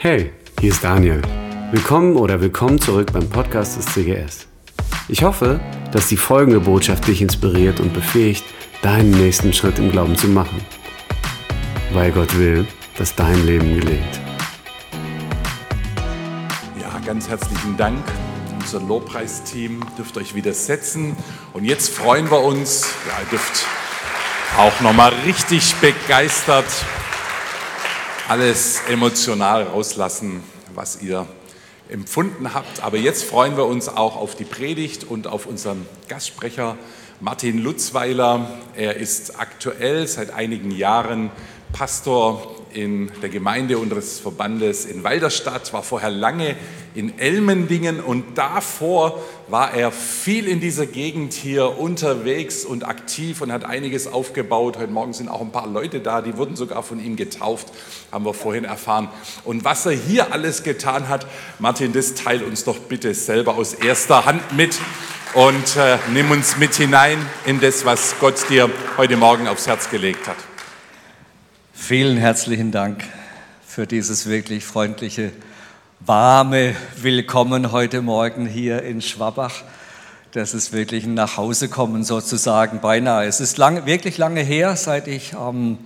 Hey, hier ist Daniel. Willkommen oder willkommen zurück beim Podcast des CGS. Ich hoffe, dass die folgende Botschaft dich inspiriert und befähigt, deinen nächsten Schritt im Glauben zu machen. Weil Gott will, dass dein Leben gelingt. Ja, ganz herzlichen Dank. Unser Lobpreisteam dürft euch wieder setzen. Und jetzt freuen wir uns, ja, ihr dürft auch nochmal richtig begeistert alles emotional rauslassen, was ihr empfunden habt. Aber jetzt freuen wir uns auch auf die Predigt und auf unseren Gastsprecher Martin Lutzweiler. Er ist aktuell seit einigen Jahren Pastor in der Gemeinde unseres Verbandes in Walderstadt, war vorher lange in Elmendingen und davor war er viel in dieser Gegend hier unterwegs und aktiv und hat einiges aufgebaut. Heute Morgen sind auch ein paar Leute da, die wurden sogar von ihm getauft, haben wir vorhin erfahren. Und was er hier alles getan hat, Martin, das teil uns doch bitte selber aus erster Hand mit und äh, nimm uns mit hinein in das, was Gott dir heute Morgen aufs Herz gelegt hat. Vielen herzlichen Dank für dieses wirklich freundliche, warme Willkommen heute Morgen hier in Schwabach. Das ist wirklich ein Nachhausekommen sozusagen beinahe. Es ist lang, wirklich lange her, seit ich ähm,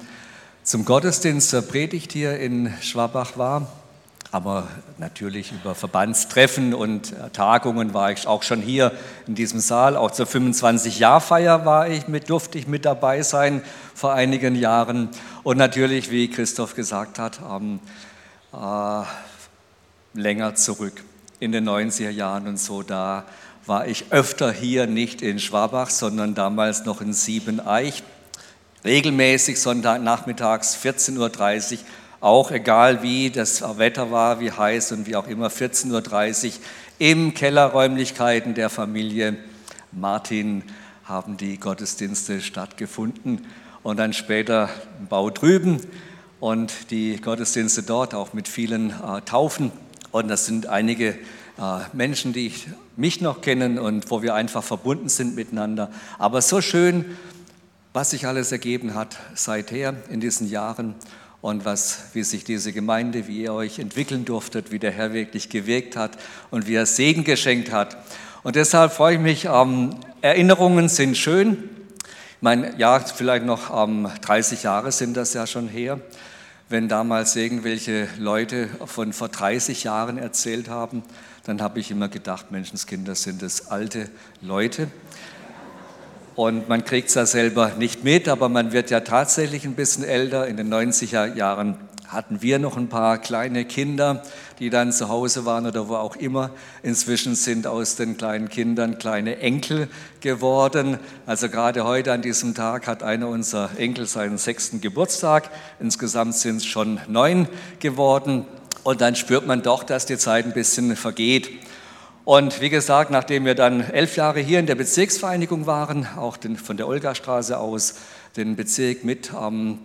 zum Gottesdienst zur Predigt hier in Schwabach war. Aber natürlich über Verbandstreffen und Tagungen war ich auch schon hier in diesem Saal. Auch zur 25-Jahr-Feier war ich mit, durfte ich mit dabei sein vor einigen Jahren. Und natürlich, wie Christoph gesagt hat, ähm, äh, länger zurück in den 90er Jahren und so, da war ich öfter hier, nicht in Schwabach, sondern damals noch in Siebeneich. Regelmäßig Sonntagnachmittags 14.30 Uhr auch egal wie das Wetter war, wie heiß und wie auch immer, 14.30 Uhr im Kellerräumlichkeiten der Familie Martin haben die Gottesdienste stattgefunden und dann später im Bau drüben und die Gottesdienste dort auch mit vielen äh, Taufen. Und das sind einige äh, Menschen, die ich, mich noch kennen und wo wir einfach verbunden sind miteinander. Aber so schön, was sich alles ergeben hat seither in diesen Jahren und was, wie sich diese Gemeinde, wie ihr euch entwickeln durftet, wie der Herr wirklich gewirkt hat und wie er Segen geschenkt hat. Und deshalb freue ich mich, ähm, Erinnerungen sind schön. Ich meine, ja, vielleicht noch ähm, 30 Jahre sind das ja schon her. Wenn damals irgendwelche Leute von vor 30 Jahren erzählt haben, dann habe ich immer gedacht, Menschenskinder sind es alte Leute. Und man kriegt es ja selber nicht mit, aber man wird ja tatsächlich ein bisschen älter. In den 90er Jahren hatten wir noch ein paar kleine Kinder, die dann zu Hause waren oder wo auch immer. Inzwischen sind aus den kleinen Kindern kleine Enkel geworden. Also gerade heute an diesem Tag hat einer unserer Enkel seinen sechsten Geburtstag. Insgesamt sind es schon neun geworden. Und dann spürt man doch, dass die Zeit ein bisschen vergeht. Und wie gesagt, nachdem wir dann elf Jahre hier in der Bezirksvereinigung waren, auch den, von der Olgastraße aus den Bezirk mit ähm,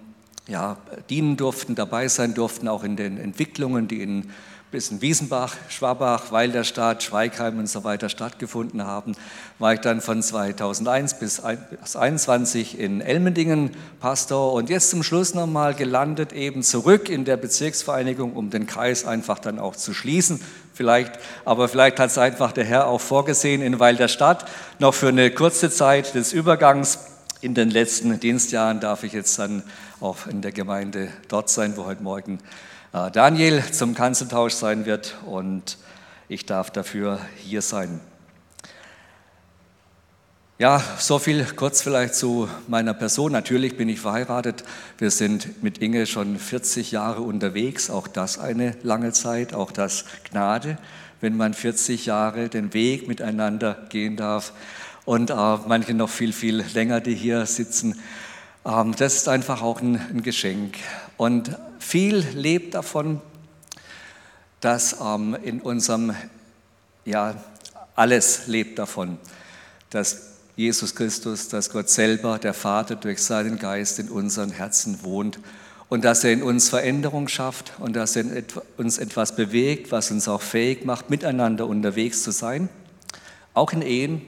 ja, dienen durften, dabei sein durften, auch in den Entwicklungen, die in bis in Wiesenbach, Schwabach, Weilderstadt, Schweigheim und so weiter stattgefunden haben, war ich dann von 2001 bis 2021 in Elmendingen Pastor und jetzt zum Schluss nochmal gelandet eben zurück in der Bezirksvereinigung, um den Kreis einfach dann auch zu schließen. Vielleicht, aber vielleicht hat es einfach der Herr auch vorgesehen in Weilderstadt noch für eine kurze Zeit des Übergangs. In den letzten Dienstjahren darf ich jetzt dann auch in der Gemeinde dort sein, wo heute Morgen äh, Daniel zum Kanzeltausch sein wird und ich darf dafür hier sein. Ja, so viel kurz vielleicht zu meiner Person. Natürlich bin ich verheiratet. Wir sind mit Inge schon 40 Jahre unterwegs. Auch das eine lange Zeit, auch das Gnade, wenn man 40 Jahre den Weg miteinander gehen darf. Und äh, manche noch viel, viel länger, die hier sitzen. Ähm, das ist einfach auch ein, ein Geschenk. Und viel lebt davon, dass ähm, in unserem, ja, alles lebt davon, dass Jesus Christus, dass Gott selber, der Vater, durch seinen Geist in unseren Herzen wohnt und dass er in uns Veränderung schafft und dass er uns etwas bewegt, was uns auch fähig macht, miteinander unterwegs zu sein, auch in Ehen,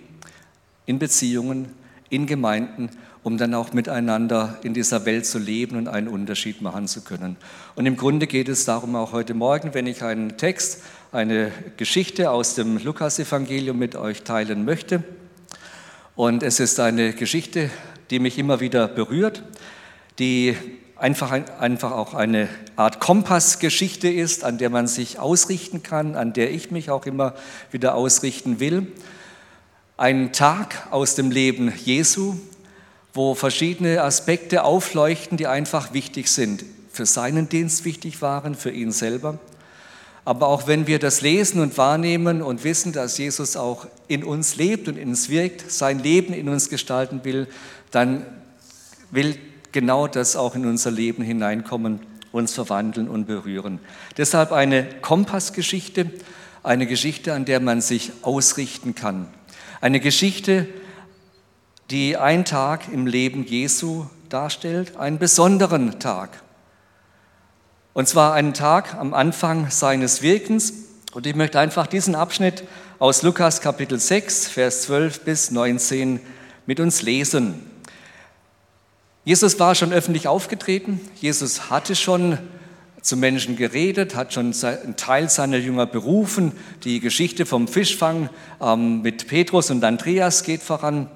in Beziehungen, in Gemeinden um dann auch miteinander in dieser Welt zu leben und einen Unterschied machen zu können. Und im Grunde geht es darum auch heute Morgen, wenn ich einen Text, eine Geschichte aus dem Lukasevangelium mit euch teilen möchte. Und es ist eine Geschichte, die mich immer wieder berührt, die einfach, einfach auch eine Art Kompassgeschichte ist, an der man sich ausrichten kann, an der ich mich auch immer wieder ausrichten will. Ein Tag aus dem Leben Jesu, wo verschiedene Aspekte aufleuchten, die einfach wichtig sind, für seinen Dienst wichtig waren, für ihn selber. Aber auch wenn wir das lesen und wahrnehmen und wissen, dass Jesus auch in uns lebt und in uns wirkt, sein Leben in uns gestalten will, dann will genau das auch in unser Leben hineinkommen, uns verwandeln und berühren. Deshalb eine Kompassgeschichte, eine Geschichte, an der man sich ausrichten kann. Eine Geschichte, die einen Tag im Leben Jesu darstellt, einen besonderen Tag. Und zwar einen Tag am Anfang seines Wirkens. Und ich möchte einfach diesen Abschnitt aus Lukas Kapitel 6, Vers 12 bis 19 mit uns lesen. Jesus war schon öffentlich aufgetreten. Jesus hatte schon zu Menschen geredet, hat schon einen Teil seiner Jünger berufen. Die Geschichte vom Fischfang ähm, mit Petrus und Andreas geht voran.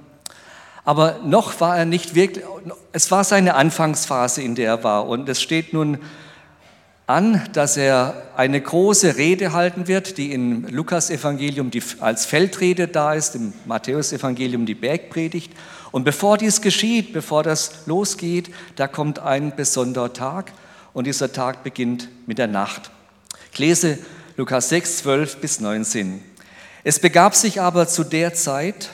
Aber noch war er nicht wirklich, es war seine Anfangsphase, in der er war. Und es steht nun an, dass er eine große Rede halten wird, die im Lukas-Evangelium als Feldrede da ist, im Matthäus-Evangelium die Bergpredigt. Und bevor dies geschieht, bevor das losgeht, da kommt ein besonderer Tag und dieser Tag beginnt mit der Nacht. Ich lese Lukas 6, 12 bis 19. Es begab sich aber zu der Zeit,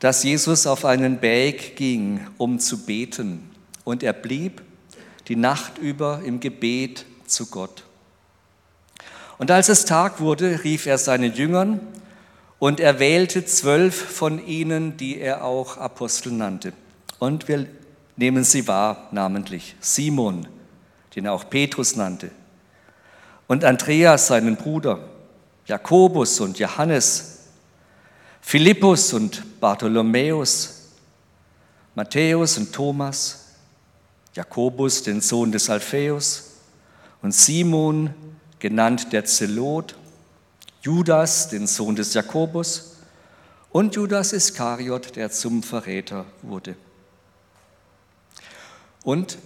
dass Jesus auf einen Berg ging, um zu beten. Und er blieb die Nacht über im Gebet zu Gott. Und als es Tag wurde, rief er seinen Jüngern und er wählte zwölf von ihnen, die er auch Apostel nannte. Und wir nehmen sie wahr, namentlich. Simon, den er auch Petrus nannte, und Andreas, seinen Bruder, Jakobus und Johannes, Philippus und Bartholomäus, Matthäus und Thomas, Jakobus, den Sohn des Alpheus, und Simon, genannt der Zelot, Judas, den Sohn des Jakobus, und Judas Iskariot, der zum Verräter wurde. Und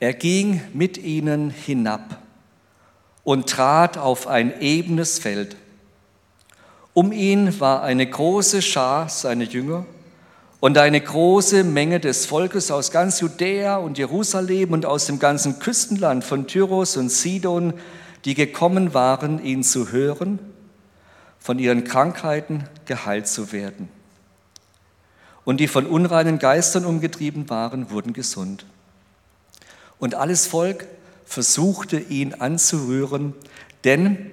er ging mit ihnen hinab und trat auf ein ebenes Feld um ihn war eine große Schar seiner Jünger und eine große Menge des Volkes aus ganz Judäa und Jerusalem und aus dem ganzen Küstenland von Tyros und Sidon, die gekommen waren, ihn zu hören, von ihren Krankheiten geheilt zu werden. Und die von unreinen Geistern umgetrieben waren, wurden gesund. Und alles Volk versuchte ihn anzurühren, denn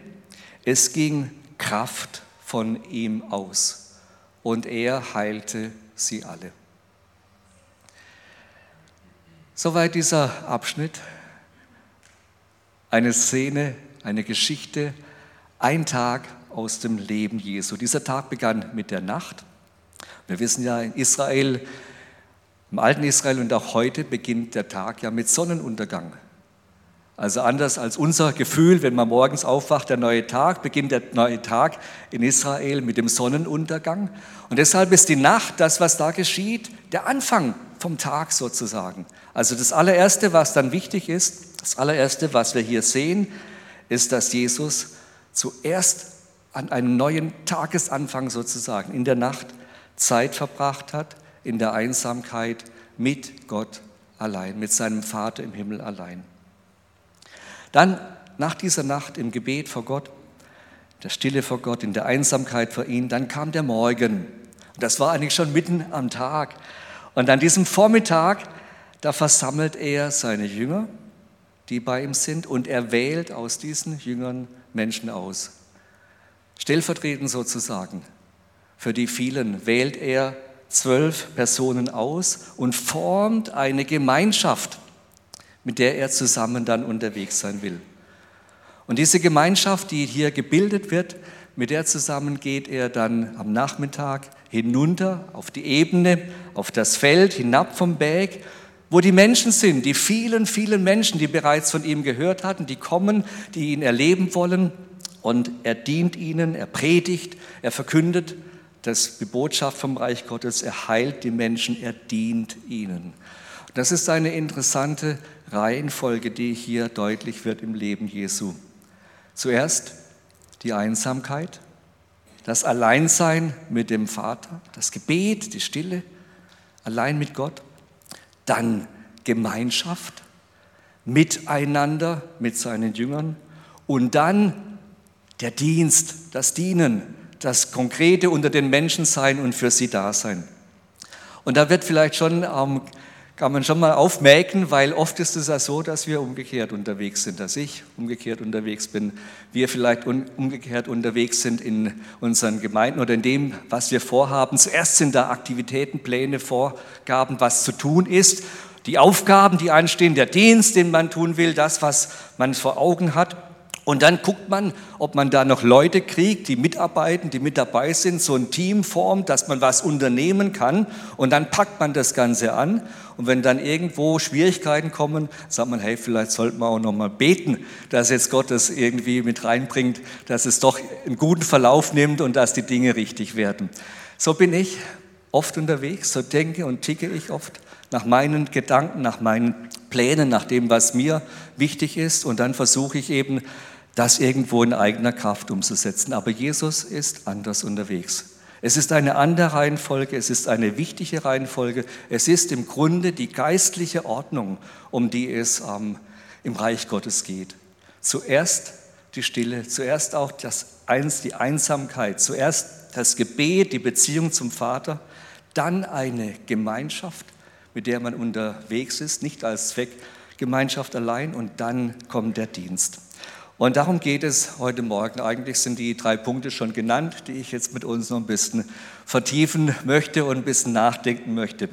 es ging Kraft von ihm aus. Und er heilte sie alle. Soweit dieser Abschnitt. Eine Szene, eine Geschichte, ein Tag aus dem Leben Jesu. Dieser Tag begann mit der Nacht. Wir wissen ja, in Israel, im alten Israel und auch heute beginnt der Tag ja mit Sonnenuntergang. Also anders als unser Gefühl, wenn man morgens aufwacht, der neue Tag, beginnt der neue Tag in Israel mit dem Sonnenuntergang. Und deshalb ist die Nacht, das, was da geschieht, der Anfang vom Tag sozusagen. Also das allererste, was dann wichtig ist, das allererste, was wir hier sehen, ist, dass Jesus zuerst an einem neuen Tagesanfang sozusagen in der Nacht Zeit verbracht hat, in der Einsamkeit mit Gott allein, mit seinem Vater im Himmel allein. Dann nach dieser Nacht im Gebet vor Gott, der Stille vor Gott, in der Einsamkeit vor ihm, dann kam der Morgen. Und das war eigentlich schon mitten am Tag. Und an diesem Vormittag, da versammelt er seine Jünger, die bei ihm sind, und er wählt aus diesen Jüngern Menschen aus. Stellvertretend sozusagen für die vielen wählt er zwölf Personen aus und formt eine Gemeinschaft mit der er zusammen dann unterwegs sein will. Und diese Gemeinschaft, die hier gebildet wird, Mit der zusammen geht er dann am Nachmittag hinunter auf die Ebene, auf das Feld, hinab vom Berg, wo die Menschen sind, die vielen, vielen Menschen, die bereits von ihm gehört hatten, die kommen, die ihn erleben wollen. Und er dient ihnen, er predigt, er verkündet das, die Botschaft vom Reich Gottes, er heilt die Menschen, er dient ihnen. Das ist eine interessante Reihenfolge, die hier deutlich wird im Leben Jesu. Zuerst die Einsamkeit, das Alleinsein mit dem Vater, das Gebet, die Stille, allein mit Gott, dann Gemeinschaft, Miteinander mit seinen Jüngern und dann der Dienst, das Dienen, das Konkrete unter den Menschen sein und für sie da sein. Und da wird vielleicht schon ähm, kann man schon mal aufmerken, weil oft ist es ja so, dass wir umgekehrt unterwegs sind, dass ich umgekehrt unterwegs bin, wir vielleicht umgekehrt unterwegs sind in unseren Gemeinden oder in dem, was wir vorhaben. Zuerst sind da Aktivitäten, Pläne, Vorgaben, was zu tun ist, die Aufgaben, die anstehen, der Dienst, den man tun will, das, was man vor Augen hat. Und dann guckt man, ob man da noch Leute kriegt, die mitarbeiten, die mit dabei sind, so ein Team formt, dass man was unternehmen kann. Und dann packt man das Ganze an. Und wenn dann irgendwo Schwierigkeiten kommen, sagt man, hey, vielleicht sollten wir auch noch mal beten, dass jetzt Gott das irgendwie mit reinbringt, dass es doch einen guten Verlauf nimmt und dass die Dinge richtig werden. So bin ich oft unterwegs, so denke und ticke ich oft nach meinen Gedanken, nach meinen Plänen, nach dem, was mir wichtig ist. Und dann versuche ich eben das irgendwo in eigener Kraft umzusetzen. Aber Jesus ist anders unterwegs. Es ist eine andere Reihenfolge, es ist eine wichtige Reihenfolge. Es ist im Grunde die geistliche Ordnung, um die es ähm, im Reich Gottes geht. Zuerst die Stille, zuerst auch das die Einsamkeit, zuerst das Gebet, die Beziehung zum Vater, dann eine Gemeinschaft, mit der man unterwegs ist, nicht als Zweckgemeinschaft allein und dann kommt der Dienst. Und darum geht es heute Morgen. Eigentlich sind die drei Punkte schon genannt, die ich jetzt mit uns noch ein bisschen vertiefen möchte und ein bisschen nachdenken möchte.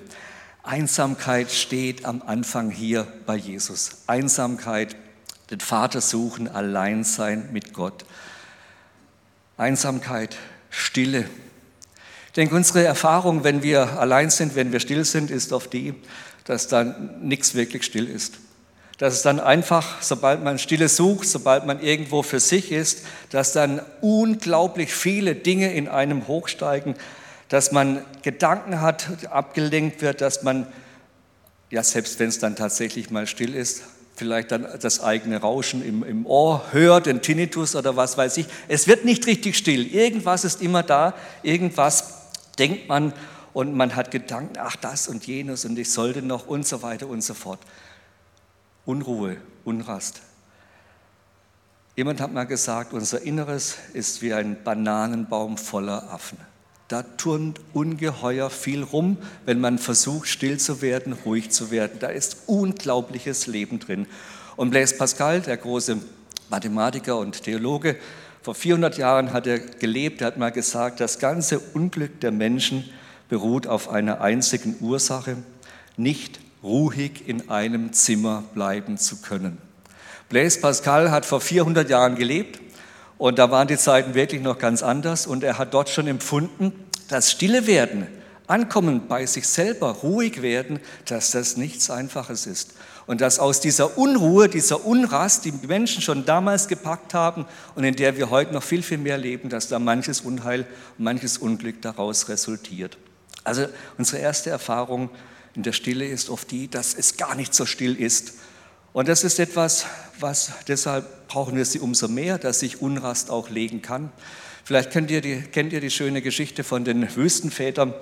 Einsamkeit steht am Anfang hier bei Jesus. Einsamkeit, den Vater suchen, allein sein mit Gott. Einsamkeit, Stille. Ich denke, unsere Erfahrung, wenn wir allein sind, wenn wir still sind, ist oft die, dass dann nichts wirklich still ist dass es dann einfach, sobald man Stille sucht, sobald man irgendwo für sich ist, dass dann unglaublich viele Dinge in einem hochsteigen, dass man Gedanken hat, abgelenkt wird, dass man, ja selbst wenn es dann tatsächlich mal still ist, vielleicht dann das eigene Rauschen im, im Ohr hört, den Tinnitus oder was weiß ich. Es wird nicht richtig still. Irgendwas ist immer da, irgendwas denkt man und man hat Gedanken, ach das und jenes und ich sollte noch und so weiter und so fort. Unruhe, Unrast. Jemand hat mal gesagt, unser Inneres ist wie ein Bananenbaum voller Affen. Da turnt ungeheuer viel rum, wenn man versucht, still zu werden, ruhig zu werden. Da ist unglaubliches Leben drin. Und Blaise Pascal, der große Mathematiker und Theologe, vor 400 Jahren hat er gelebt, er hat mal gesagt, das ganze Unglück der Menschen beruht auf einer einzigen Ursache, nicht ruhig in einem Zimmer bleiben zu können. Blaise Pascal hat vor 400 Jahren gelebt und da waren die Zeiten wirklich noch ganz anders und er hat dort schon empfunden, dass Stille werden, Ankommen bei sich selber, ruhig werden, dass das nichts Einfaches ist. Und dass aus dieser Unruhe, dieser Unrast, die Menschen schon damals gepackt haben und in der wir heute noch viel, viel mehr leben, dass da manches Unheil, manches Unglück daraus resultiert. Also unsere erste Erfahrung in der Stille ist oft die, dass es gar nicht so still ist. Und das ist etwas, was deshalb brauchen wir sie umso mehr, dass sich Unrast auch legen kann. Vielleicht kennt ihr, die, kennt ihr die schöne Geschichte von den Wüstenvätern,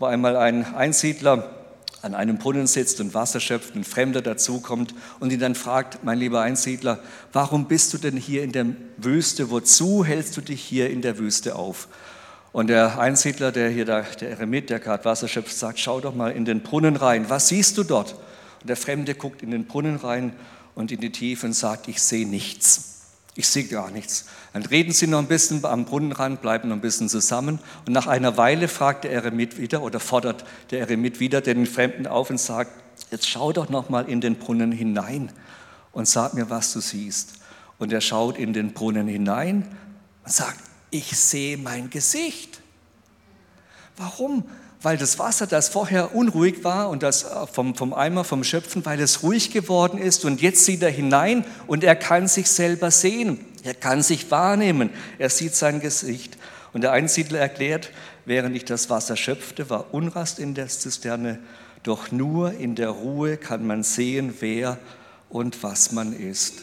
wo einmal ein Einsiedler an einem Brunnen sitzt und Wasser schöpft, ein Fremder dazukommt und ihn dann fragt, mein lieber Einsiedler, warum bist du denn hier in der Wüste? Wozu hältst du dich hier in der Wüste auf? Und der Einsiedler, der hier, der, der Eremit, der gerade Wasser schöpft, sagt, schau doch mal in den Brunnen rein. Was siehst du dort? Und der Fremde guckt in den Brunnen rein und in die Tiefe und sagt, ich sehe nichts. Ich sehe gar nichts. Dann reden sie noch ein bisschen am Brunnenrand, bleiben noch ein bisschen zusammen. Und nach einer Weile fragt der Eremit wieder oder fordert der Eremit wieder den Fremden auf und sagt, jetzt schau doch noch mal in den Brunnen hinein und sag mir, was du siehst. Und er schaut in den Brunnen hinein und sagt, ich sehe mein Gesicht. Warum? Weil das Wasser, das vorher unruhig war und das äh, vom, vom Eimer, vom Schöpfen, weil es ruhig geworden ist und jetzt sieht er hinein und er kann sich selber sehen. Er kann sich wahrnehmen. Er sieht sein Gesicht. Und der Einsiedler erklärt, während ich das Wasser schöpfte, war Unrast in der Zisterne, doch nur in der Ruhe kann man sehen, wer und was man ist.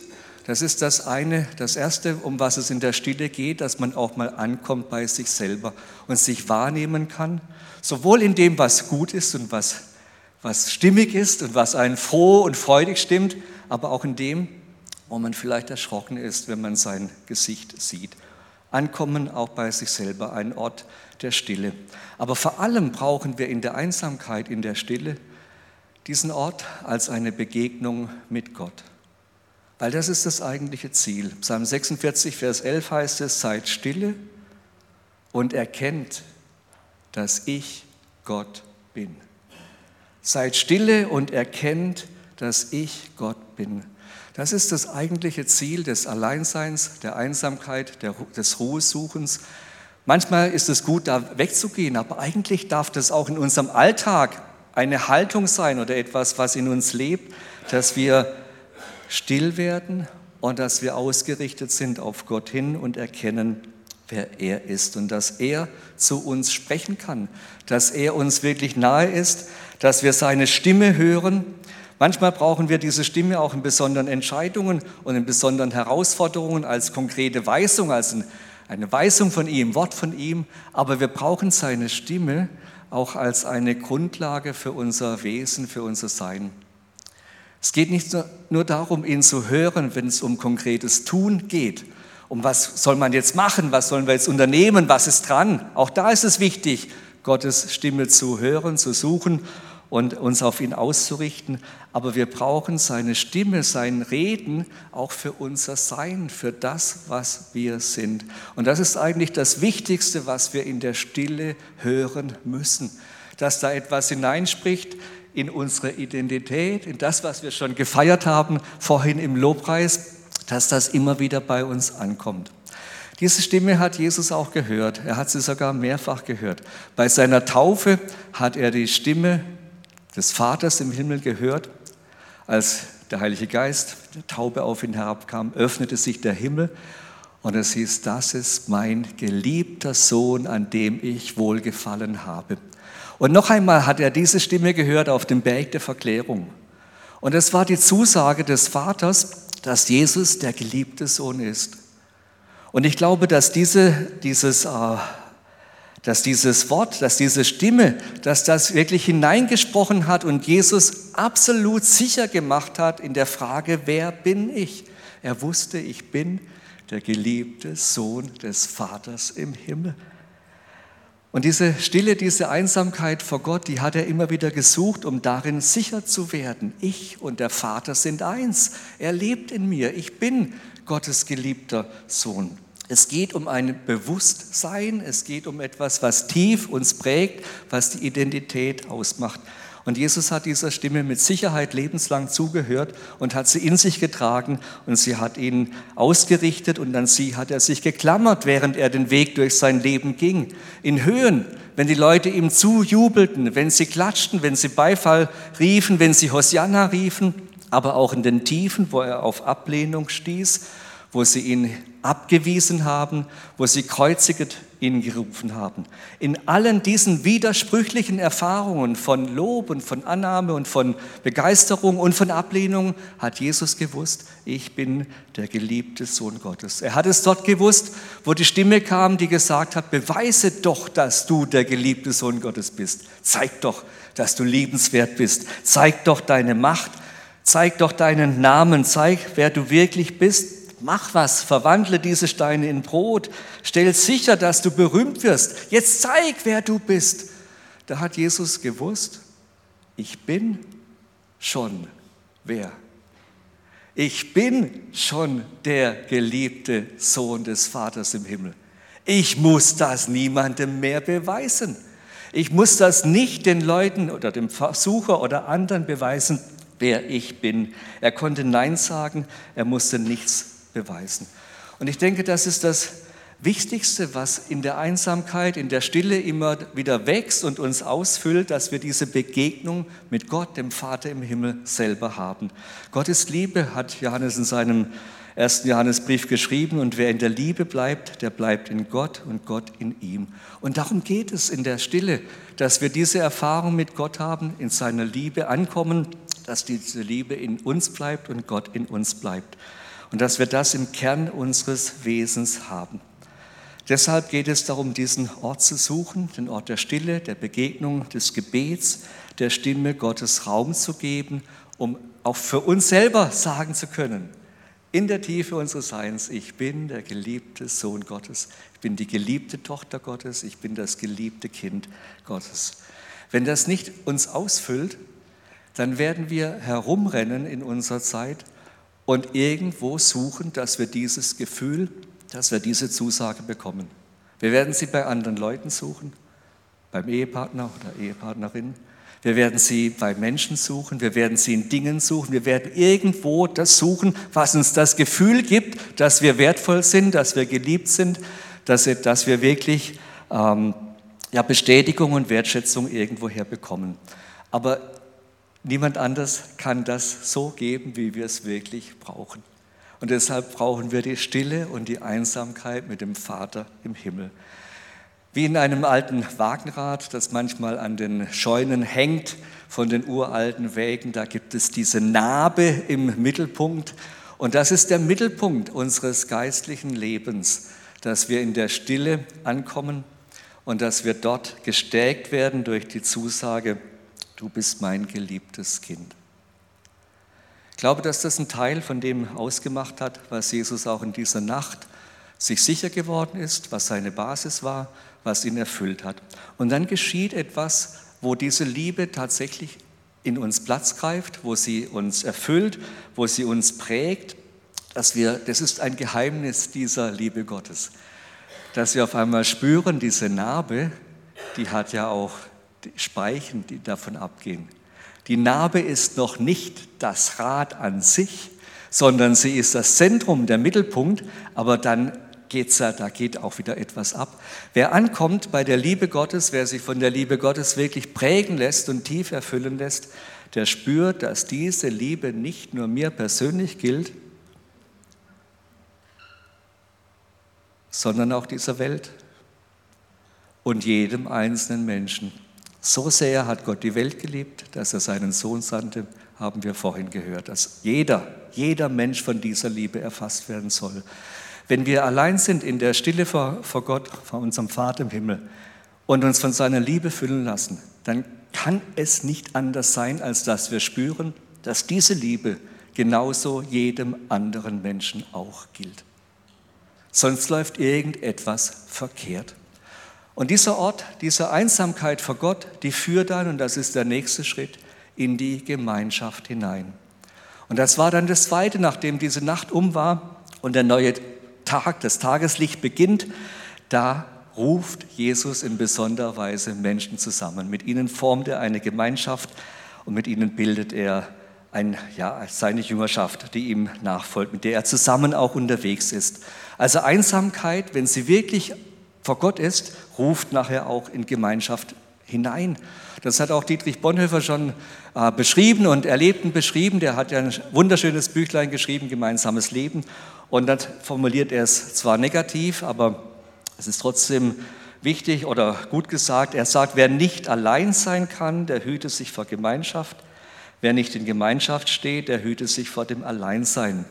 Das ist das eine, das erste, um was es in der Stille geht, dass man auch mal ankommt bei sich selber und sich wahrnehmen kann, sowohl in dem, was gut ist und was, was stimmig ist und was einen froh und freudig stimmt, aber auch in dem, wo man vielleicht erschrocken ist, wenn man sein Gesicht sieht. Ankommen auch bei sich selber, ein Ort der Stille. Aber vor allem brauchen wir in der Einsamkeit, in der Stille, diesen Ort als eine Begegnung mit Gott. Weil das ist das eigentliche Ziel. Psalm 46, Vers 11 heißt es, seid stille und erkennt, dass ich Gott bin. Seid stille und erkennt, dass ich Gott bin. Das ist das eigentliche Ziel des Alleinseins, der Einsamkeit, des Ruhesuchens. Manchmal ist es gut, da wegzugehen, aber eigentlich darf das auch in unserem Alltag eine Haltung sein oder etwas, was in uns lebt, dass wir still werden und dass wir ausgerichtet sind auf Gott hin und erkennen, wer er ist und dass er zu uns sprechen kann, dass er uns wirklich nahe ist, dass wir seine Stimme hören. Manchmal brauchen wir diese Stimme auch in besonderen Entscheidungen und in besonderen Herausforderungen als konkrete Weisung, als eine Weisung von ihm, Wort von ihm, aber wir brauchen seine Stimme auch als eine Grundlage für unser Wesen, für unser Sein. Es geht nicht nur darum, ihn zu hören, wenn es um konkretes Tun geht. Um was soll man jetzt machen? Was sollen wir jetzt unternehmen? Was ist dran? Auch da ist es wichtig, Gottes Stimme zu hören, zu suchen und uns auf ihn auszurichten. Aber wir brauchen seine Stimme, sein Reden auch für unser Sein, für das, was wir sind. Und das ist eigentlich das Wichtigste, was wir in der Stille hören müssen. Dass da etwas hineinspricht, in unsere Identität, in das, was wir schon gefeiert haben vorhin im Lobpreis, dass das immer wieder bei uns ankommt. Diese Stimme hat Jesus auch gehört. Er hat sie sogar mehrfach gehört. Bei seiner Taufe hat er die Stimme des Vaters im Himmel gehört. Als der Heilige Geist, der Taube auf ihn herabkam, öffnete sich der Himmel und es hieß, das ist mein geliebter Sohn, an dem ich wohlgefallen habe. Und noch einmal hat er diese Stimme gehört auf dem Berg der Verklärung. Und es war die Zusage des Vaters, dass Jesus der geliebte Sohn ist. Und ich glaube, dass, diese, dieses, äh, dass dieses Wort, dass diese Stimme, dass das wirklich hineingesprochen hat und Jesus absolut sicher gemacht hat in der Frage, wer bin ich? Er wusste, ich bin der geliebte Sohn des Vaters im Himmel. Und diese Stille, diese Einsamkeit vor Gott, die hat er immer wieder gesucht, um darin sicher zu werden. Ich und der Vater sind eins. Er lebt in mir. Ich bin Gottes geliebter Sohn. Es geht um ein Bewusstsein, es geht um etwas, was tief uns prägt, was die Identität ausmacht. Und Jesus hat dieser Stimme mit Sicherheit lebenslang zugehört und hat sie in sich getragen und sie hat ihn ausgerichtet und an sie hat er sich geklammert, während er den Weg durch sein Leben ging. In Höhen, wenn die Leute ihm zujubelten, wenn sie klatschten, wenn sie Beifall riefen, wenn sie Hosianna riefen, aber auch in den Tiefen, wo er auf Ablehnung stieß, wo sie ihn abgewiesen haben, wo sie kreuziget ihn gerufen haben. In allen diesen widersprüchlichen Erfahrungen von Lob und von Annahme und von Begeisterung und von Ablehnung hat Jesus gewusst, ich bin der geliebte Sohn Gottes. Er hat es dort gewusst, wo die Stimme kam, die gesagt hat, beweise doch, dass du der geliebte Sohn Gottes bist. Zeig doch, dass du liebenswert bist. Zeig doch deine Macht. Zeig doch deinen Namen. Zeig, wer du wirklich bist Mach was, verwandle diese Steine in Brot, stell sicher, dass du berühmt wirst. Jetzt zeig, wer du bist. Da hat Jesus gewusst, ich bin schon wer. Ich bin schon der geliebte Sohn des Vaters im Himmel. Ich muss das niemandem mehr beweisen. Ich muss das nicht den Leuten oder dem Versucher oder anderen beweisen, wer ich bin. Er konnte Nein sagen, er musste nichts beweisen. Und ich denke, das ist das Wichtigste, was in der Einsamkeit, in der Stille immer wieder wächst und uns ausfüllt, dass wir diese Begegnung mit Gott, dem Vater im Himmel, selber haben. Gottes Liebe hat Johannes in seinem ersten Johannesbrief geschrieben und wer in der Liebe bleibt, der bleibt in Gott und Gott in ihm. Und darum geht es in der Stille, dass wir diese Erfahrung mit Gott haben, in seiner Liebe ankommen, dass diese Liebe in uns bleibt und Gott in uns bleibt. Und dass wir das im Kern unseres Wesens haben. Deshalb geht es darum, diesen Ort zu suchen, den Ort der Stille, der Begegnung, des Gebets, der Stimme Gottes Raum zu geben, um auch für uns selber sagen zu können, in der Tiefe unseres Seins, ich bin der geliebte Sohn Gottes, ich bin die geliebte Tochter Gottes, ich bin das geliebte Kind Gottes. Wenn das nicht uns ausfüllt, dann werden wir herumrennen in unserer Zeit und irgendwo suchen, dass wir dieses Gefühl dass wir diese Zusage bekommen. Wir werden sie bei anderen Leuten suchen, beim Ehepartner oder Ehepartnerin. Wir werden sie bei Menschen suchen, wir werden sie in Dingen suchen, wir werden irgendwo das suchen, was uns das Gefühl gibt, dass wir wertvoll sind, dass wir geliebt sind, dass wir, dass wir wirklich ähm, ja, Bestätigung und Wertschätzung irgendwoher bekommen. Aber niemand anders kann das so geben, wie wir es wirklich brauchen. Und deshalb brauchen wir die Stille und die Einsamkeit mit dem Vater im Himmel. Wie in einem alten Wagenrad, das manchmal an den Scheunen hängt von den uralten Wägen, da gibt es diese Narbe im Mittelpunkt. Und das ist der Mittelpunkt unseres geistlichen Lebens, dass wir in der Stille ankommen und dass wir dort gestärkt werden durch die Zusage, du bist mein geliebtes Kind. Ich glaube, dass das ein Teil von dem ausgemacht hat, was Jesus auch in dieser Nacht sich sicher geworden ist, was seine Basis war, was ihn erfüllt hat. Und dann geschieht etwas, wo diese Liebe tatsächlich in uns Platz greift, wo sie uns erfüllt, wo sie uns prägt, dass wir, das ist ein Geheimnis dieser Liebe Gottes, dass wir auf einmal spüren, diese Narbe, die hat ja auch Speichen, die davon abgehen. Die Narbe ist noch nicht das Rad an sich, sondern sie ist das Zentrum, der Mittelpunkt, aber dann geht's ja, da geht auch wieder etwas ab. Wer ankommt bei der Liebe Gottes, wer sich von der Liebe Gottes wirklich prägen lässt und tief erfüllen lässt, der spürt, dass diese Liebe nicht nur mir persönlich gilt, sondern auch dieser Welt und jedem einzelnen Menschen. So sehr hat Gott die Welt geliebt, dass er seinen Sohn sandte, haben wir vorhin gehört, dass jeder, jeder Mensch von dieser Liebe erfasst werden soll. Wenn wir allein sind in der Stille vor, vor Gott, vor unserem Vater im Himmel und uns von seiner Liebe füllen lassen, dann kann es nicht anders sein, als dass wir spüren, dass diese Liebe genauso jedem anderen Menschen auch gilt. Sonst läuft irgendetwas verkehrt. Und dieser Ort, diese Einsamkeit vor Gott, die führt dann, und das ist der nächste Schritt, in die Gemeinschaft hinein. Und das war dann das Zweite, nachdem diese Nacht um war und der neue Tag, das Tageslicht beginnt, da ruft Jesus in besonderer Weise Menschen zusammen. Mit ihnen formt er eine Gemeinschaft und mit ihnen bildet er ein, ja, seine Jüngerschaft, die ihm nachfolgt, mit der er zusammen auch unterwegs ist. Also Einsamkeit, wenn sie wirklich vor Gott ist, ruft nachher auch in Gemeinschaft hinein. Das hat auch Dietrich Bonhoeffer schon äh, beschrieben und erlebt und beschrieben. Der hat ja ein wunderschönes Büchlein geschrieben, Gemeinsames Leben. Und dann formuliert er es zwar negativ, aber es ist trotzdem wichtig oder gut gesagt. Er sagt, wer nicht allein sein kann, der hüte sich vor Gemeinschaft. Wer nicht in Gemeinschaft steht, der hüte sich vor dem Alleinsein.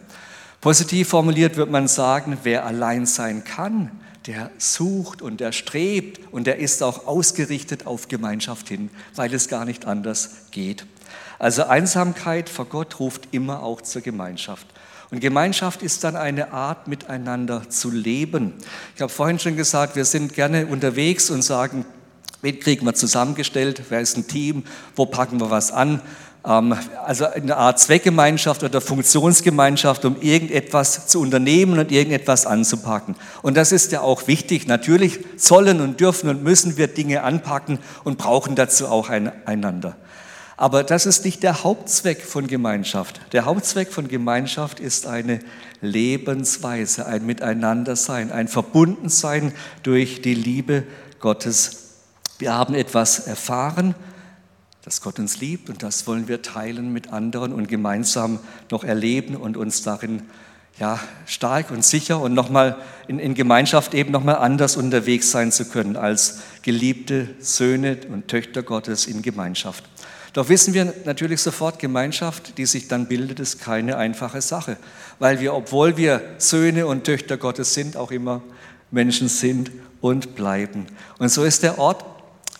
Positiv formuliert wird man sagen, wer allein sein kann, der sucht und der strebt und der ist auch ausgerichtet auf Gemeinschaft hin, weil es gar nicht anders geht. Also Einsamkeit vor Gott ruft immer auch zur Gemeinschaft. Und Gemeinschaft ist dann eine Art, miteinander zu leben. Ich habe vorhin schon gesagt, wir sind gerne unterwegs und sagen, wen kriegen wir zusammengestellt, wer ist ein Team, wo packen wir was an. Ähm, also eine Art Zweckgemeinschaft oder Funktionsgemeinschaft, um irgendetwas zu unternehmen und irgendetwas anzupacken. Und das ist ja auch wichtig. Natürlich sollen und dürfen und müssen wir Dinge anpacken und brauchen dazu auch einander. Aber das ist nicht der Hauptzweck von Gemeinschaft. Der Hauptzweck von Gemeinschaft ist eine Lebensweise, ein Miteinandersein, ein Verbundensein durch die Liebe Gottes. Wir haben etwas erfahren, dass Gott uns liebt und das wollen wir teilen mit anderen und gemeinsam noch erleben und uns darin ja, stark und sicher und nochmal in, in Gemeinschaft eben nochmal anders unterwegs sein zu können als geliebte Söhne und Töchter Gottes in Gemeinschaft. Doch wissen wir natürlich sofort, Gemeinschaft, die sich dann bildet, ist keine einfache Sache, weil wir, obwohl wir Söhne und Töchter Gottes sind, auch immer Menschen sind und bleiben. Und so ist der Ort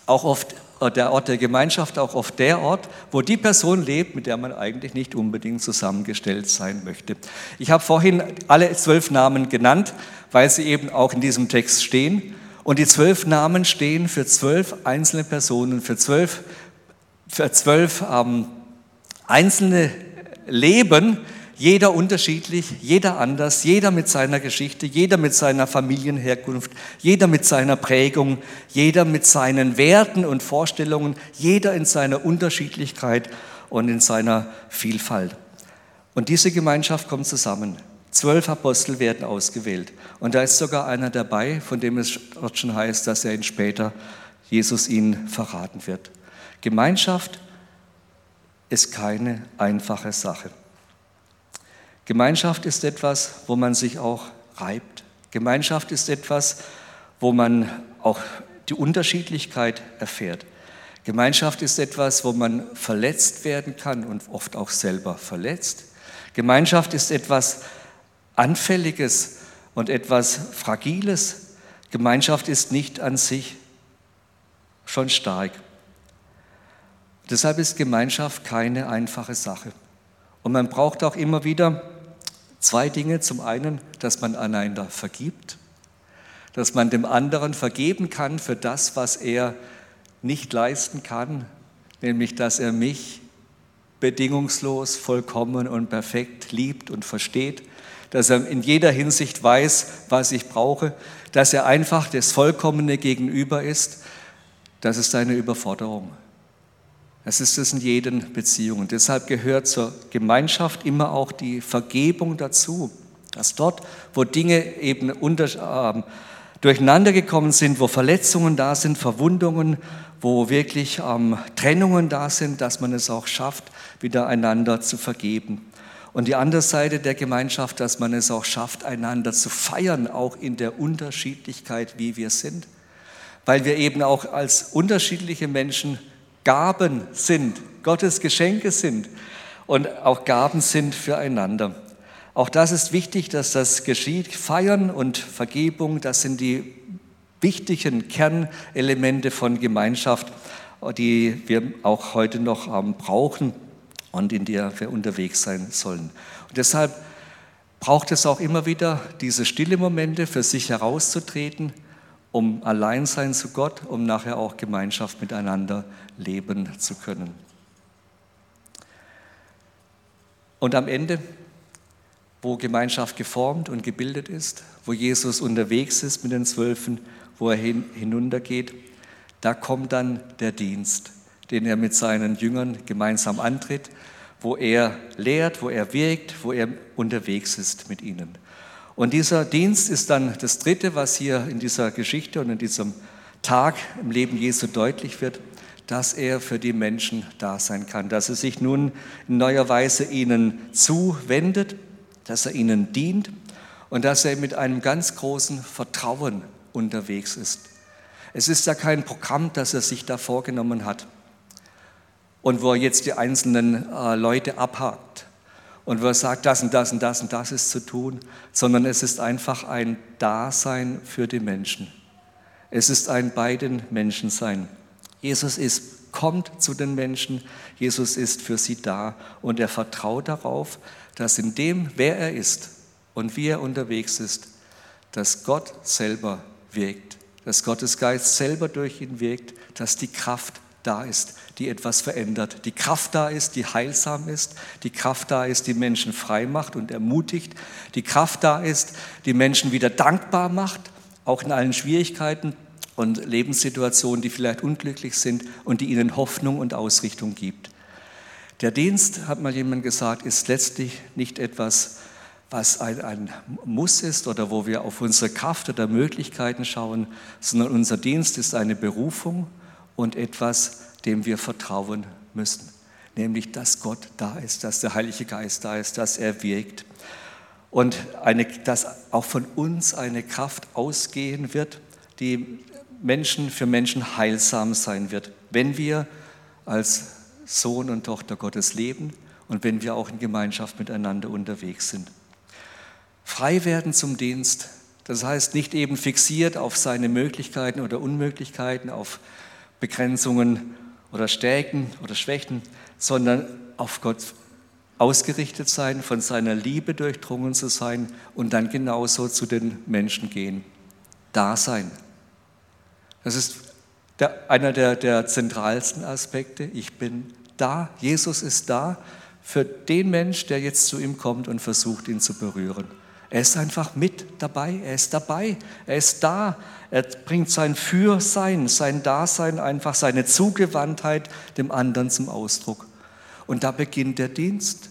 auch oft der Ort der Gemeinschaft auch oft der Ort, wo die Person lebt, mit der man eigentlich nicht unbedingt zusammengestellt sein möchte. Ich habe vorhin alle zwölf Namen genannt, weil sie eben auch in diesem Text stehen. Und die zwölf Namen stehen für zwölf einzelne Personen, für zwölf, für zwölf ähm, einzelne Leben, jeder unterschiedlich, jeder anders, jeder mit seiner Geschichte, jeder mit seiner Familienherkunft, jeder mit seiner Prägung, jeder mit seinen Werten und Vorstellungen, jeder in seiner Unterschiedlichkeit und in seiner Vielfalt. Und diese Gemeinschaft kommt zusammen. Zwölf Apostel werden ausgewählt. Und da ist sogar einer dabei, von dem es dort schon heißt, dass er ihn später, Jesus ihn verraten wird. Gemeinschaft ist keine einfache Sache. Gemeinschaft ist etwas, wo man sich auch reibt. Gemeinschaft ist etwas, wo man auch die Unterschiedlichkeit erfährt. Gemeinschaft ist etwas, wo man verletzt werden kann und oft auch selber verletzt. Gemeinschaft ist etwas Anfälliges und etwas Fragiles. Gemeinschaft ist nicht an sich schon stark. Deshalb ist Gemeinschaft keine einfache Sache. Und man braucht auch immer wieder Zwei Dinge. Zum einen, dass man einander vergibt, dass man dem anderen vergeben kann für das, was er nicht leisten kann, nämlich dass er mich bedingungslos, vollkommen und perfekt liebt und versteht, dass er in jeder Hinsicht weiß, was ich brauche, dass er einfach das vollkommene Gegenüber ist, das ist eine Überforderung. Es ist es in jeden Beziehungen. Deshalb gehört zur Gemeinschaft immer auch die Vergebung dazu. Dass dort, wo Dinge eben unter, äh, durcheinander gekommen sind, wo Verletzungen da sind, Verwundungen, wo wirklich ähm, Trennungen da sind, dass man es auch schafft, wieder einander zu vergeben. Und die andere Seite der Gemeinschaft, dass man es auch schafft, einander zu feiern, auch in der Unterschiedlichkeit, wie wir sind. Weil wir eben auch als unterschiedliche Menschen Gaben sind, Gottes Geschenke sind und auch Gaben sind füreinander. Auch das ist wichtig, dass das geschieht. Feiern und Vergebung, das sind die wichtigen Kernelemente von Gemeinschaft, die wir auch heute noch brauchen und in der wir unterwegs sein sollen. Und deshalb braucht es auch immer wieder diese stille Momente, für sich herauszutreten, um allein sein zu Gott, um nachher auch Gemeinschaft miteinander leben zu können. Und am Ende, wo Gemeinschaft geformt und gebildet ist, wo Jesus unterwegs ist mit den Zwölfen, wo er hin, hinuntergeht, da kommt dann der Dienst, den er mit seinen Jüngern gemeinsam antritt, wo er lehrt, wo er wirkt, wo er unterwegs ist mit ihnen. Und dieser Dienst ist dann das Dritte, was hier in dieser Geschichte und in diesem Tag im Leben Jesu deutlich wird, dass er für die Menschen da sein kann, dass er sich nun in neuer Weise ihnen zuwendet, dass er ihnen dient und dass er mit einem ganz großen Vertrauen unterwegs ist. Es ist ja kein Programm, das er sich da vorgenommen hat und wo er jetzt die einzelnen äh, Leute abhakt, und er sagt, das und das und das und das ist zu tun, sondern es ist einfach ein Dasein für die Menschen. Es ist ein bei den Menschen sein. Jesus ist, kommt zu den Menschen, Jesus ist für sie da und er vertraut darauf, dass in dem, wer er ist und wie er unterwegs ist, dass Gott selber wirkt, dass Gottes Geist selber durch ihn wirkt, dass die Kraft da ist, die etwas verändert, die Kraft da ist, die heilsam ist, die Kraft da ist, die Menschen frei macht und ermutigt, die Kraft da ist, die Menschen wieder dankbar macht, auch in allen Schwierigkeiten und Lebenssituationen, die vielleicht unglücklich sind und die ihnen Hoffnung und Ausrichtung gibt. Der Dienst, hat mal jemand gesagt, ist letztlich nicht etwas, was ein, ein Muss ist oder wo wir auf unsere Kraft oder Möglichkeiten schauen, sondern unser Dienst ist eine Berufung und etwas, dem wir vertrauen müssen. Nämlich, dass Gott da ist, dass der Heilige Geist da ist, dass er wirkt. Und eine, dass auch von uns eine Kraft ausgehen wird, die Menschen für Menschen heilsam sein wird, wenn wir als Sohn und Tochter Gottes leben und wenn wir auch in Gemeinschaft miteinander unterwegs sind. Frei werden zum Dienst, das heißt nicht eben fixiert auf seine Möglichkeiten oder Unmöglichkeiten, auf Begrenzungen oder Stärken oder Schwächen, sondern auf Gott ausgerichtet sein, von seiner Liebe durchdrungen zu sein und dann genauso zu den Menschen gehen. Da sein. Das ist der, einer der, der zentralsten Aspekte. Ich bin da. Jesus ist da für den Mensch, der jetzt zu ihm kommt und versucht, ihn zu berühren. Er ist einfach mit dabei, er ist dabei, er ist da. Er bringt sein Fürsein, sein Dasein, einfach seine Zugewandtheit dem anderen zum Ausdruck. Und da beginnt der Dienst.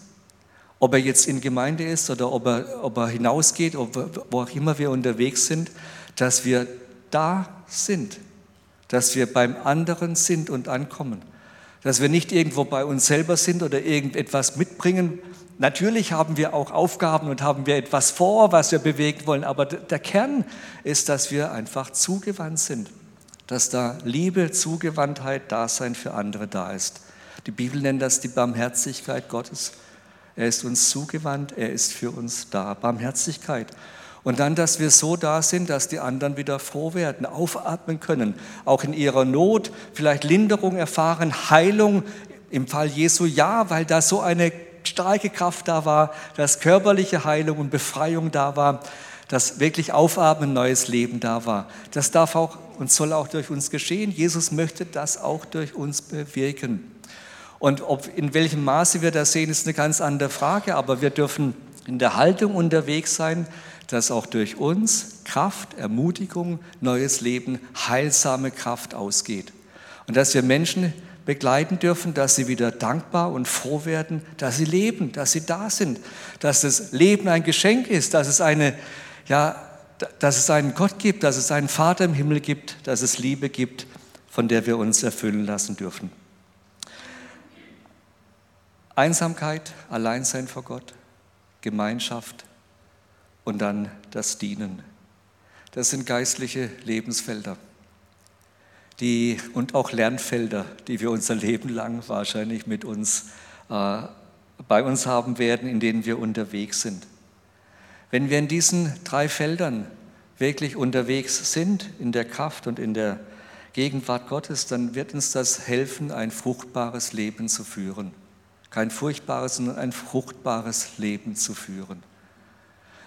Ob er jetzt in Gemeinde ist oder ob er, ob er hinausgeht, ob, wo auch immer wir unterwegs sind, dass wir da sind, dass wir beim anderen sind und ankommen, dass wir nicht irgendwo bei uns selber sind oder irgendetwas mitbringen, Natürlich haben wir auch Aufgaben und haben wir etwas vor, was wir bewegen wollen, aber der Kern ist, dass wir einfach zugewandt sind, dass da Liebe, Zugewandtheit, Dasein für andere da ist. Die Bibel nennt das die Barmherzigkeit Gottes. Er ist uns zugewandt, er ist für uns da. Barmherzigkeit. Und dann, dass wir so da sind, dass die anderen wieder froh werden, aufatmen können, auch in ihrer Not, vielleicht Linderung erfahren, Heilung im Fall Jesu ja, weil da so eine starke Kraft da war, dass körperliche Heilung und Befreiung da war, dass wirklich Aufatmen, neues Leben da war. Das darf auch und soll auch durch uns geschehen. Jesus möchte das auch durch uns bewirken. Und ob, in welchem Maße wir das sehen, ist eine ganz andere Frage, aber wir dürfen in der Haltung unterwegs sein, dass auch durch uns Kraft, Ermutigung, neues Leben, heilsame Kraft ausgeht. Und dass wir Menschen begleiten dürfen, dass sie wieder dankbar und froh werden, dass sie leben, dass sie da sind, dass das Leben ein Geschenk ist, dass es eine, ja, dass es einen Gott gibt, dass es einen Vater im Himmel gibt, dass es Liebe gibt, von der wir uns erfüllen lassen dürfen. Einsamkeit, Alleinsein vor Gott, Gemeinschaft und dann das Dienen. Das sind geistliche Lebensfelder die, und auch Lernfelder, die wir unser Leben lang wahrscheinlich mit uns, äh, bei uns haben werden, in denen wir unterwegs sind. Wenn wir in diesen drei Feldern wirklich unterwegs sind, in der Kraft und in der Gegenwart Gottes, dann wird uns das helfen, ein fruchtbares Leben zu führen. Kein furchtbares, sondern ein fruchtbares Leben zu führen.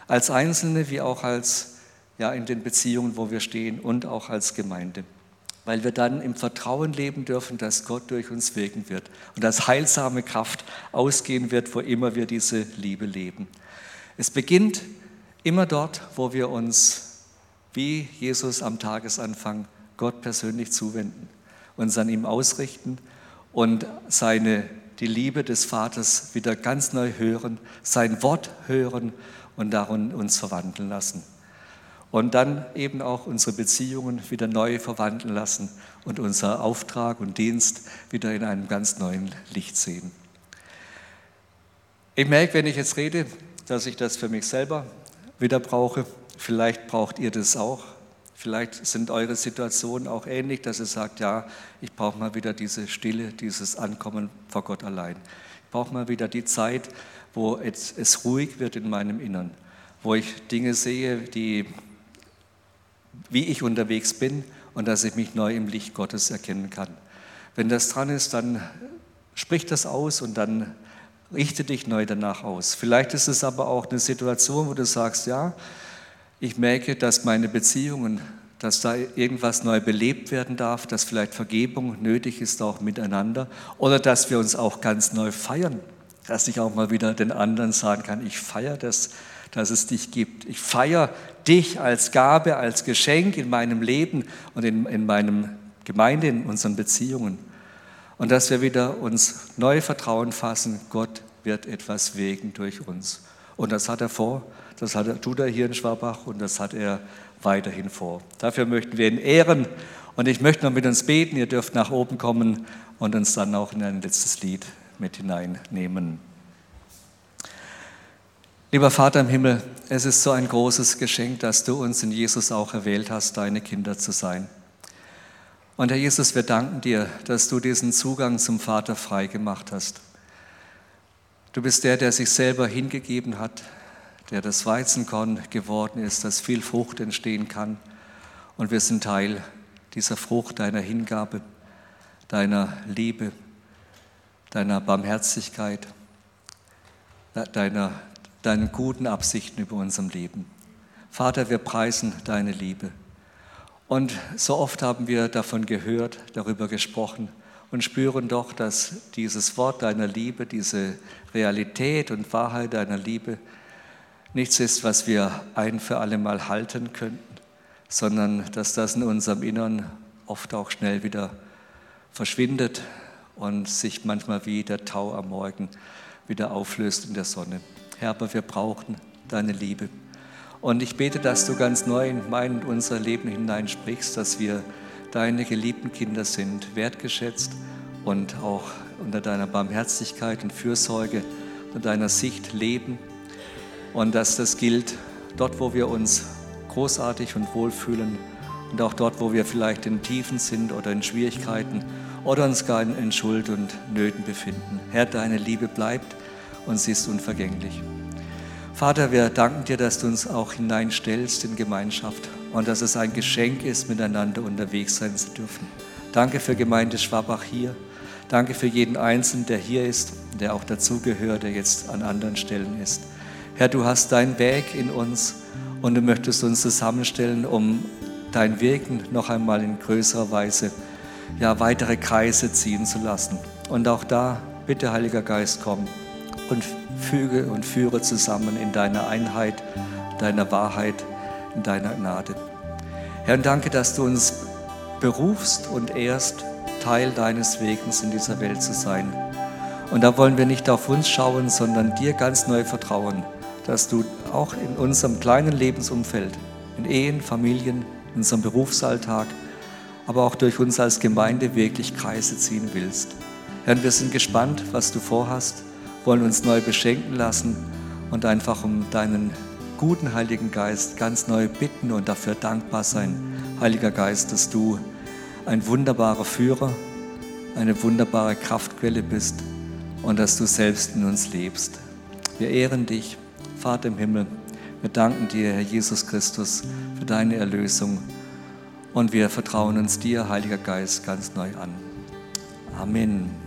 Als Einzelne wie auch als ja, in den Beziehungen, wo wir stehen und auch als Gemeinde weil wir dann im Vertrauen leben dürfen, dass Gott durch uns wirken wird und dass heilsame Kraft ausgehen wird, wo immer wir diese Liebe leben. Es beginnt immer dort, wo wir uns wie Jesus am Tagesanfang Gott persönlich zuwenden, uns an ihm ausrichten und seine, die Liebe des Vaters wieder ganz neu hören, sein Wort hören und darin uns verwandeln lassen und dann eben auch unsere Beziehungen wieder neu verwandeln lassen und unser Auftrag und Dienst wieder in einem ganz neuen Licht sehen. Ich merke, wenn ich jetzt rede, dass ich das für mich selber wieder brauche. Vielleicht braucht ihr das auch. Vielleicht sind eure Situationen auch ähnlich, dass ihr sagt, ja, ich brauche mal wieder diese Stille, dieses Ankommen vor Gott allein. Ich brauche mal wieder die Zeit, wo es, ruhig wird in meinem Innern, wo ich Dinge sehe, die wie ich unterwegs bin und dass ich mich neu im Licht Gottes erkennen kann. Wenn das dran ist, dann sprich das aus und dann richte dich neu danach aus. Vielleicht ist es aber auch eine Situation, wo du sagst, ja, ich merke, dass meine Beziehungen, dass da irgendwas neu belebt werden darf, dass vielleicht Vergebung nötig ist auch miteinander oder dass wir uns auch ganz neu feiern, dass ich auch mal wieder den anderen sagen kann, ich feiere das, dass es dich gibt. Ich feiere dich als Gabe, als Geschenk in meinem Leben und in, in meinem Gemeinde, in unseren Beziehungen. Und dass wir wieder uns neu Vertrauen fassen, Gott wird etwas wegen durch uns. Und das hat er vor, das hat er, tut er hier in Schwabach und das hat er weiterhin vor. Dafür möchten wir ihn ehren und ich möchte noch mit uns beten. Ihr dürft nach oben kommen und uns dann auch in ein letztes Lied mit hineinnehmen. Lieber Vater im Himmel, es ist so ein großes Geschenk, dass du uns in Jesus auch erwählt hast, deine Kinder zu sein. Und Herr Jesus, wir danken dir, dass du diesen Zugang zum Vater frei gemacht hast. Du bist der, der sich selber hingegeben hat, der das Weizenkorn geworden ist, dass viel Frucht entstehen kann. Und wir sind Teil dieser Frucht deiner Hingabe, deiner Liebe, deiner Barmherzigkeit, deiner, deinen guten Absichten über unserem Leben. Vater, wir preisen deine Liebe. Und so oft haben wir davon gehört, darüber gesprochen und spüren doch, dass dieses Wort deiner Liebe, diese Realität und Wahrheit deiner Liebe nichts ist, was wir ein für alle Mal halten könnten, sondern dass das in unserem Innern oft auch schnell wieder verschwindet und sich manchmal wie der Tau am Morgen wieder auflöst in der Sonne. Herr, aber wir brauchen deine Liebe. Und ich bete, dass du ganz neu in mein und unser Leben hineinsprichst, dass wir deine geliebten Kinder sind, wertgeschätzt und auch unter deiner Barmherzigkeit und Fürsorge und deiner Sicht leben. Und dass das gilt dort, wo wir uns großartig und wohl fühlen und auch dort, wo wir vielleicht in Tiefen sind oder in Schwierigkeiten oder uns gar in Schuld und Nöten befinden. Herr, deine Liebe bleibt und sie ist unvergänglich. Vater, wir danken dir, dass du uns auch hineinstellst in Gemeinschaft und dass es ein Geschenk ist, miteinander unterwegs sein zu dürfen. Danke für Gemeinde Schwabach hier. Danke für jeden Einzelnen, der hier ist, der auch dazugehört, der jetzt an anderen Stellen ist. Herr, du hast dein Weg in uns und du möchtest uns zusammenstellen, um dein Wirken noch einmal in größerer Weise, ja, weitere Kreise ziehen zu lassen. Und auch da, bitte, Heiliger Geist, komm und füge und führe zusammen in deiner Einheit, deiner Wahrheit, in deiner Gnade. Herr, danke, dass du uns berufst und ehrst, Teil deines Wegens in dieser Welt zu sein. Und da wollen wir nicht auf uns schauen, sondern dir ganz neu vertrauen, dass du auch in unserem kleinen Lebensumfeld, in Ehen, Familien, in unserem Berufsalltag, aber auch durch uns als Gemeinde wirklich Kreise ziehen willst. Herr, wir sind gespannt, was du vorhast, wollen uns neu beschenken lassen und einfach um deinen guten Heiligen Geist ganz neu bitten und dafür dankbar sein, Heiliger Geist, dass du ein wunderbarer Führer, eine wunderbare Kraftquelle bist und dass du selbst in uns lebst. Wir ehren dich, Vater im Himmel. Wir danken dir, Herr Jesus Christus, für deine Erlösung und wir vertrauen uns dir, Heiliger Geist, ganz neu an. Amen.